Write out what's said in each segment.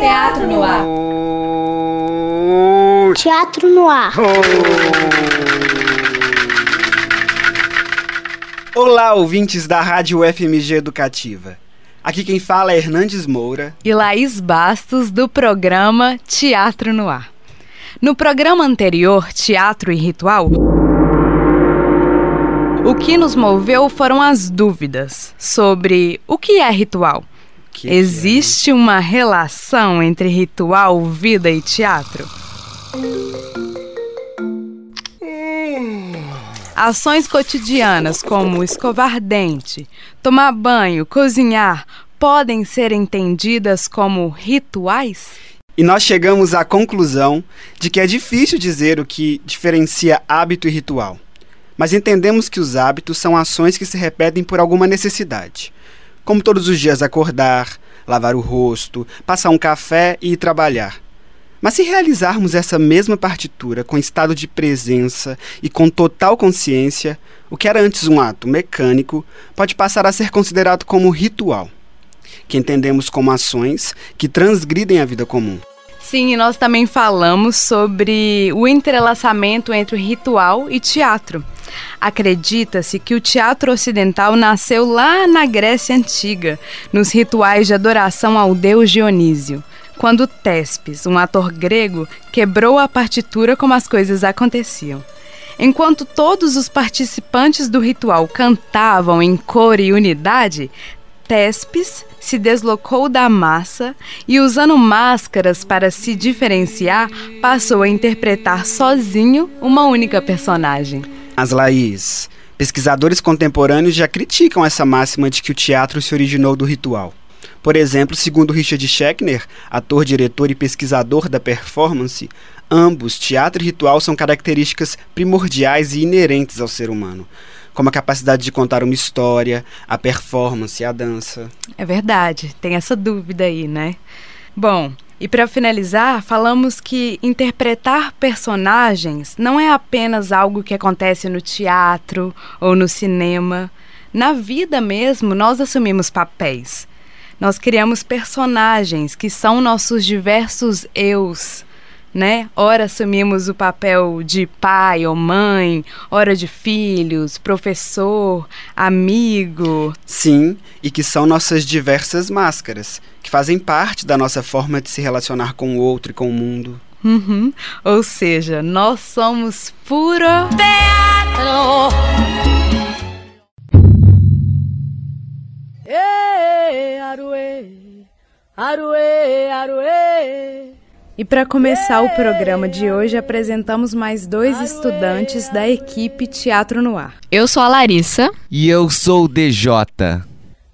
Teatro no ar. Teatro no ar. Olá, ouvintes da Rádio FMG Educativa. Aqui quem fala é Hernandes Moura. e Laís Bastos, do programa Teatro no Ar. No programa anterior, Teatro e Ritual, o que nos moveu foram as dúvidas sobre o que é ritual. Que é? Existe uma relação entre ritual, vida e teatro? Ações cotidianas como escovar dente, tomar banho, cozinhar, podem ser entendidas como rituais? E nós chegamos à conclusão de que é difícil dizer o que diferencia hábito e ritual. Mas entendemos que os hábitos são ações que se repetem por alguma necessidade. Como todos os dias acordar, lavar o rosto, passar um café e ir trabalhar. Mas se realizarmos essa mesma partitura com estado de presença e com total consciência, o que era antes um ato mecânico pode passar a ser considerado como ritual, que entendemos como ações que transgridem a vida comum. Sim, e nós também falamos sobre o entrelaçamento entre ritual e teatro. Acredita-se que o teatro ocidental nasceu lá na Grécia Antiga, nos rituais de adoração ao deus Dionísio, quando Tespes, um ator grego, quebrou a partitura como as coisas aconteciam. Enquanto todos os participantes do ritual cantavam em cor e unidade, Tespes se deslocou da massa e, usando máscaras para se diferenciar, passou a interpretar sozinho uma única personagem. As Laís. Pesquisadores contemporâneos já criticam essa máxima de que o teatro se originou do ritual. Por exemplo, segundo Richard Schechner, ator, diretor e pesquisador da performance, ambos, teatro e ritual, são características primordiais e inerentes ao ser humano, como a capacidade de contar uma história, a performance, a dança. É verdade, tem essa dúvida aí, né? Bom, e para finalizar, falamos que interpretar personagens não é apenas algo que acontece no teatro ou no cinema. Na vida mesmo, nós assumimos papéis. Nós criamos personagens que são nossos diversos eus, né? Ora assumimos o papel de pai ou mãe, ora de filhos, professor, amigo. Sim, e que são nossas diversas máscaras, que fazem parte da nossa forma de se relacionar com o outro e com o mundo. Uhum. Ou seja, nós somos puro E para começar o programa de hoje, apresentamos mais dois estudantes da equipe Teatro no Ar. Eu sou a Larissa. E eu sou o DJ.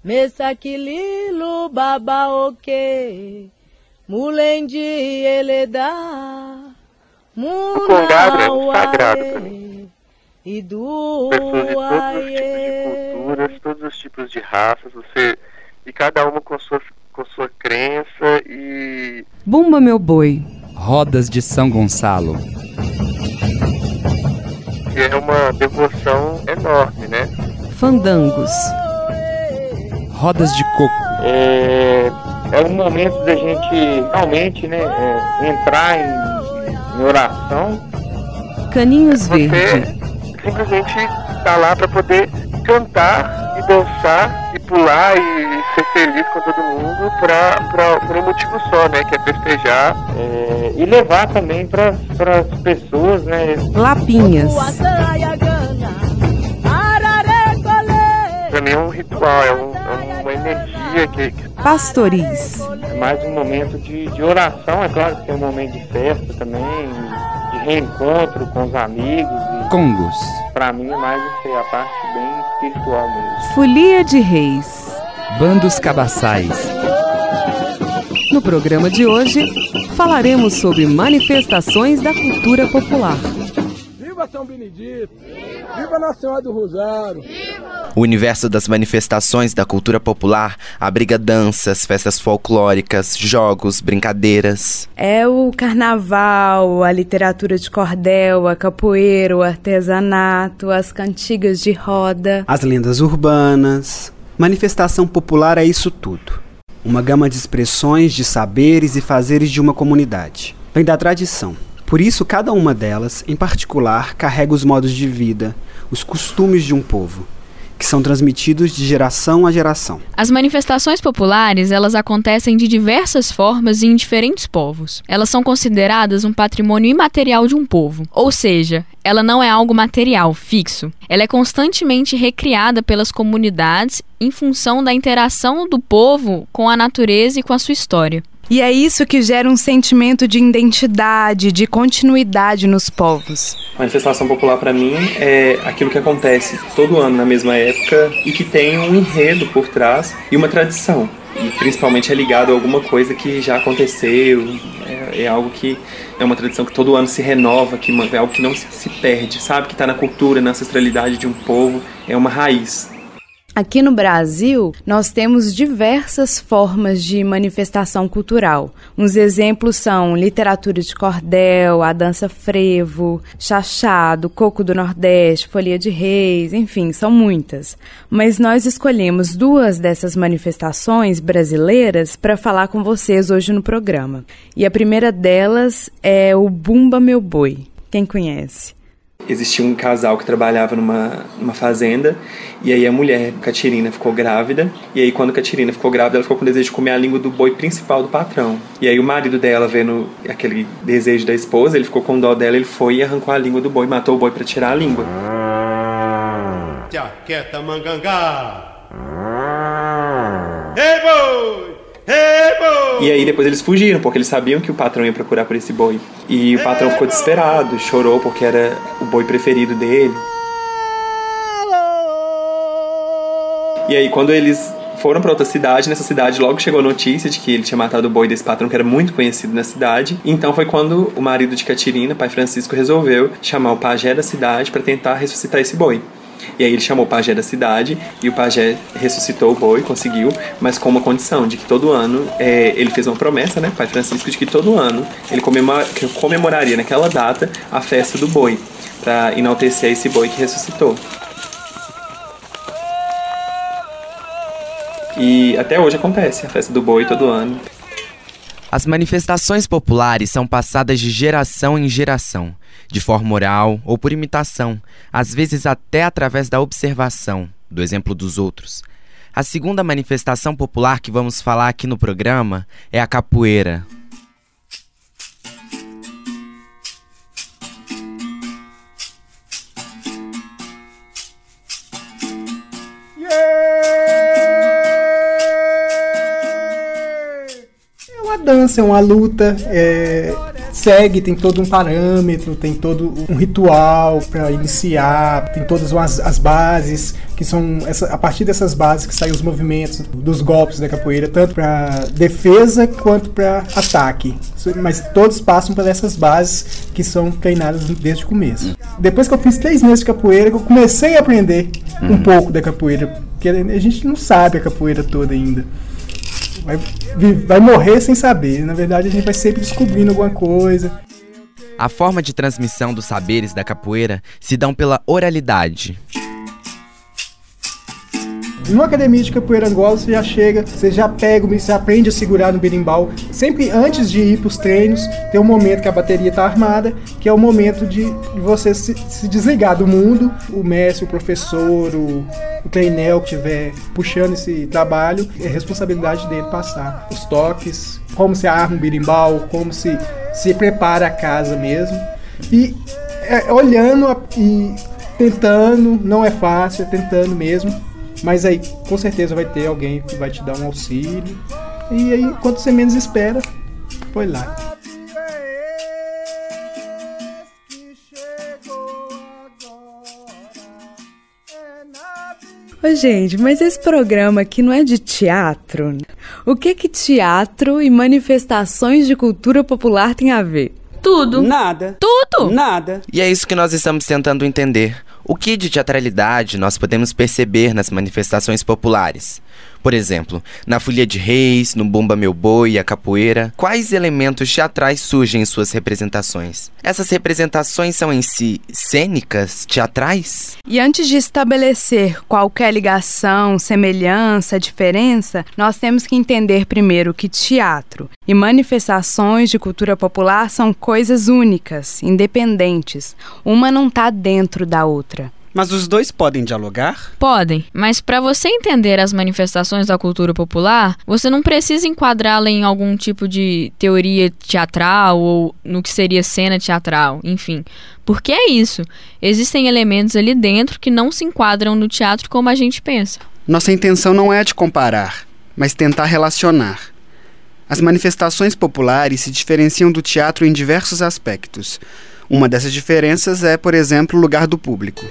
Mesakililu baba oke Mulendi eleda Congado é um sagrado pra Munawae Pessoas de todos os tipos de culturas, todos os tipos de raças, você e cada uma com sua com sua crença e Bumba meu boi. Rodas de São Gonçalo. que é uma devoção enorme, né? Fandangos. Rodas de Coco. É, é um momento da gente realmente, né, é, entrar em, em oração. Caninhos Você verde. Simplesmente tá lá para poder cantar e dançar e pular e ser feliz com todo mundo pra, pra, por um motivo só, né? Que é festejar é, e levar também para as pessoas, né? Lapinhas. Pra mim é um ritual, é, um- é uma energia que, que Pastoris. é mais um momento de, de oração, é claro que tem um momento de festa também, de reencontro com os amigos e Congos. pra mim é mais aí, a parte bem espiritual mesmo. Folia de Reis. Bandos Cabaçais. No programa de hoje, falaremos sobre manifestações da cultura popular. Viva São Benedito! Viva Nossa Senhora do Rosário! O universo das manifestações da cultura popular abriga danças, festas folclóricas, jogos, brincadeiras. É o carnaval, a literatura de cordel, a capoeira, o artesanato, as cantigas de roda. As lendas urbanas. Manifestação popular é isso tudo. Uma gama de expressões, de saberes e fazeres de uma comunidade. Vem da tradição. Por isso, cada uma delas, em particular, carrega os modos de vida, os costumes de um povo que são transmitidos de geração a geração. As manifestações populares, elas acontecem de diversas formas e em diferentes povos. Elas são consideradas um patrimônio imaterial de um povo, ou seja, ela não é algo material, fixo. Ela é constantemente recriada pelas comunidades em função da interação do povo com a natureza e com a sua história. E é isso que gera um sentimento de identidade, de continuidade nos povos. Manifestação popular para mim é aquilo que acontece todo ano na mesma época e que tem um enredo por trás e uma tradição. E principalmente é ligado a alguma coisa que já aconteceu, é, é algo que é uma tradição que todo ano se renova, que é algo que não se perde, sabe? Que está na cultura, na ancestralidade de um povo, é uma raiz. Aqui no Brasil, nós temos diversas formas de manifestação cultural. Uns exemplos são literatura de cordel, a dança frevo, chachado, coco do Nordeste, folia de reis, enfim, são muitas. Mas nós escolhemos duas dessas manifestações brasileiras para falar com vocês hoje no programa. E a primeira delas é o Bumba Meu Boi. Quem conhece? Existia um casal que trabalhava numa, numa fazenda e aí a mulher, Catirina, ficou grávida e aí quando Catirina ficou grávida ela ficou com desejo de comer a língua do boi principal do patrão. E aí o marido dela vendo aquele desejo da esposa ele ficou com dó dela ele foi e arrancou a língua do boi matou o boi para tirar a língua. Jaqueta mangangá. Ei boi e aí depois eles fugiram, porque eles sabiam que o patrão ia procurar por esse boi. E o patrão ficou desesperado, chorou porque era o boi preferido dele. E aí quando eles foram para outra cidade, nessa cidade logo chegou a notícia de que ele tinha matado o boi desse patrão que era muito conhecido na cidade. Então foi quando o marido de Catirina, pai Francisco, resolveu chamar o pajé da cidade para tentar ressuscitar esse boi. E aí ele chamou o pajé da cidade e o pajé ressuscitou o boi, conseguiu, mas com uma condição de que todo ano é, ele fez uma promessa, né, pai Francisco, de que todo ano ele comemora, comemoraria naquela data a festa do boi, para enaltecer esse boi que ressuscitou. E até hoje acontece a festa do boi todo ano. As manifestações populares são passadas de geração em geração, de forma oral ou por imitação, às vezes até através da observação, do exemplo dos outros. A segunda manifestação popular que vamos falar aqui no programa é a capoeira. Dança, é uma luta, é, segue, tem todo um parâmetro, tem todo um ritual para iniciar, tem todas as, as bases, que são essa, a partir dessas bases que saem os movimentos dos golpes da capoeira, tanto para defesa quanto para ataque. Mas todos passam por essas bases que são treinadas desde o começo. Depois que eu fiz três meses de capoeira, eu comecei a aprender um uhum. pouco da capoeira, porque a gente não sabe a capoeira toda ainda vai, vai morrer sem saber. Na verdade, a gente vai sempre descobrindo alguma coisa. A forma de transmissão dos saberes da capoeira se dão pela oralidade. Numa academia de capoeira Angola, você já chega, você já pega, você aprende a segurar no berimbau. Sempre antes de ir para os treinos, tem um momento que a bateria está armada, que é o momento de você se, se desligar do mundo. O mestre, o professor, o, o treinel que estiver puxando esse trabalho, é responsabilidade dele passar os toques, como se arma um berimbau, como se, se prepara a casa mesmo. E é, olhando e tentando, não é fácil, é tentando mesmo mas aí com certeza vai ter alguém que vai te dar um auxílio. E aí, quando você menos espera, foi lá. Ô, gente, mas esse programa aqui não é de teatro? O que que teatro e manifestações de cultura popular tem a ver? Tudo. Nada. Tudo. Nada. E é isso que nós estamos tentando entender O que de teatralidade nós podemos perceber nas manifestações populares? Por exemplo, na Folia de Reis, no Bumba Meu Boi e a capoeira, quais elementos teatrais surgem em suas representações? Essas representações são em si cênicas, teatrais? E antes de estabelecer qualquer ligação, semelhança, diferença, nós temos que entender primeiro que teatro e manifestações de cultura popular são coisas únicas, independentes. Uma não está dentro da outra. Mas os dois podem dialogar? Podem, mas para você entender as manifestações da cultura popular, você não precisa enquadrá-la em algum tipo de teoria teatral ou no que seria cena teatral, enfim. Porque é isso. Existem elementos ali dentro que não se enquadram no teatro como a gente pensa. Nossa intenção não é de comparar, mas tentar relacionar. As manifestações populares se diferenciam do teatro em diversos aspectos. Uma dessas diferenças é, por exemplo, o lugar do público.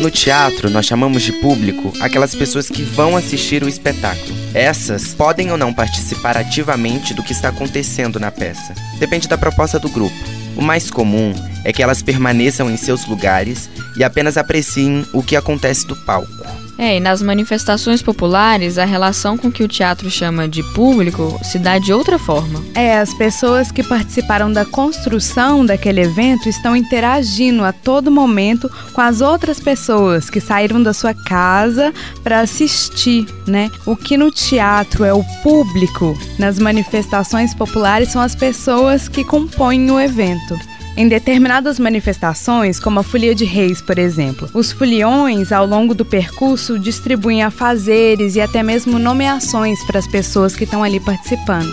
No teatro, nós chamamos de público aquelas pessoas que vão assistir o espetáculo. Essas podem ou não participar ativamente do que está acontecendo na peça. Depende da proposta do grupo. O mais comum é que elas permaneçam em seus lugares e apenas apreciem o que acontece do palco. É, e nas manifestações populares, a relação com que o teatro chama de público se dá de outra forma. É, as pessoas que participaram da construção daquele evento estão interagindo a todo momento com as outras pessoas que saíram da sua casa para assistir, né? O que no teatro é o público, nas manifestações populares são as pessoas que compõem o evento. Em determinadas manifestações, como a Folia de Reis, por exemplo, os foliões, ao longo do percurso, distribuem afazeres e até mesmo nomeações para as pessoas que estão ali participando.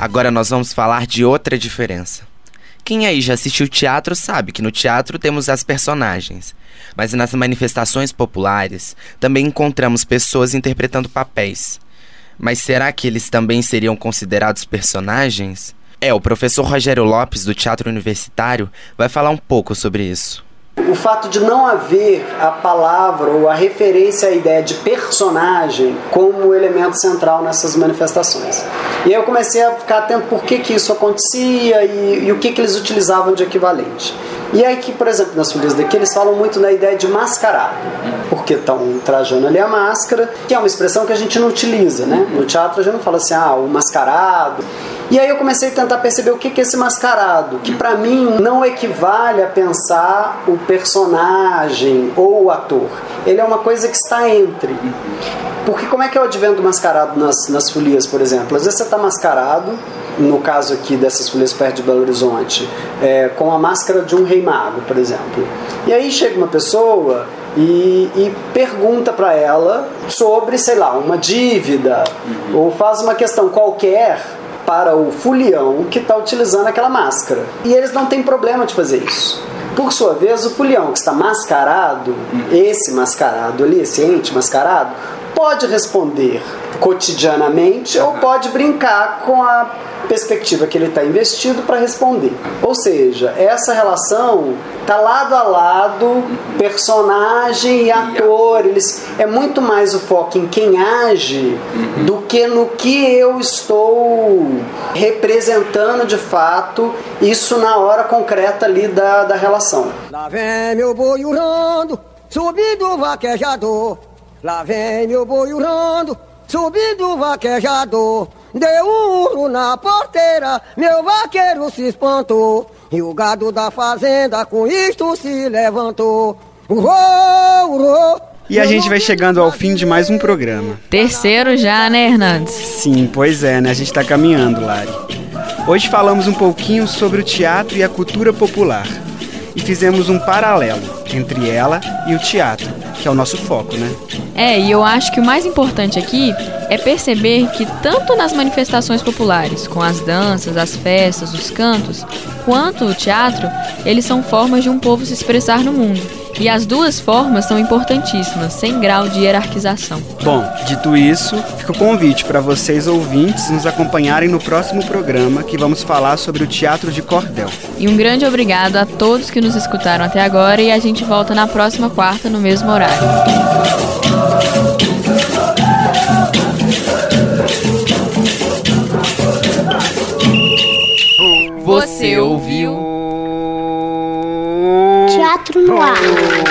Agora nós vamos falar de outra diferença. Quem aí já assistiu teatro sabe que no teatro temos as personagens, mas nas manifestações populares também encontramos pessoas interpretando papéis. Mas será que eles também seriam considerados personagens? É, o professor Rogério Lopes, do Teatro Universitário, vai falar um pouco sobre isso. O fato de não haver a palavra ou a referência à ideia de personagem como elemento central nessas manifestações. E aí eu comecei a ficar atento por que, que isso acontecia e, e o que, que eles utilizavam de equivalente. E aí que, por exemplo, nas folias daqui eles falam muito na ideia de mascarado, porque estão trajando ali a máscara, que é uma expressão que a gente não utiliza, né? No teatro a gente não fala assim, ah, o mascarado. E aí eu comecei a tentar perceber o que é esse mascarado, que para mim não equivale a pensar o personagem ou o ator. Ele é uma coisa que está entre. Porque como é que é o advento do mascarado nas, nas folias, por exemplo? Às vezes você está mascarado, no caso aqui dessas folias perto de Belo Horizonte, é, com a máscara de um rei mago, por exemplo. E aí chega uma pessoa e, e pergunta para ela sobre, sei lá, uma dívida, ou faz uma questão qualquer para o fulião que está utilizando aquela máscara. E eles não têm problema de fazer isso. Por sua vez, o fulião que está mascarado, esse mascarado ali, esse ente mascarado, pode responder cotidianamente ou pode brincar com a perspectiva que ele está investido para responder. Ou seja, essa relação tá lado a lado, personagem e ator. Eles é muito mais o foco em quem age do que no que eu estou representando de fato. Isso na hora concreta ali da, da relação. Lá vem meu boi urrando, subindo o vaquejador. Lá vem meu boi urrando, subindo o vaquejador. Deu um urro na porteira, meu vaqueiro se espantou. E o gado da fazenda com isto se levantou. Urrou, urrou. E a gente vai chegando ao fim de mais um programa. Terceiro já, né, Hernandes? Sim, pois é, né? A gente tá caminhando, Lari. Hoje falamos um pouquinho sobre o teatro e a cultura popular. E fizemos um paralelo entre ela e o teatro, que é o nosso foco, né? É, e eu acho que o mais importante aqui é perceber que tanto nas manifestações populares, com as danças, as festas, os cantos, quanto o teatro, eles são formas de um povo se expressar no mundo. E as duas formas são importantíssimas, sem grau de hierarquização. Bom, dito isso, fica o convite para vocês ouvintes nos acompanharem no próximo programa que vamos falar sobre o teatro de cordel. E um grande obrigado a todos que nos escutaram até agora e a gente volta na próxima quarta no mesmo horário. No ar.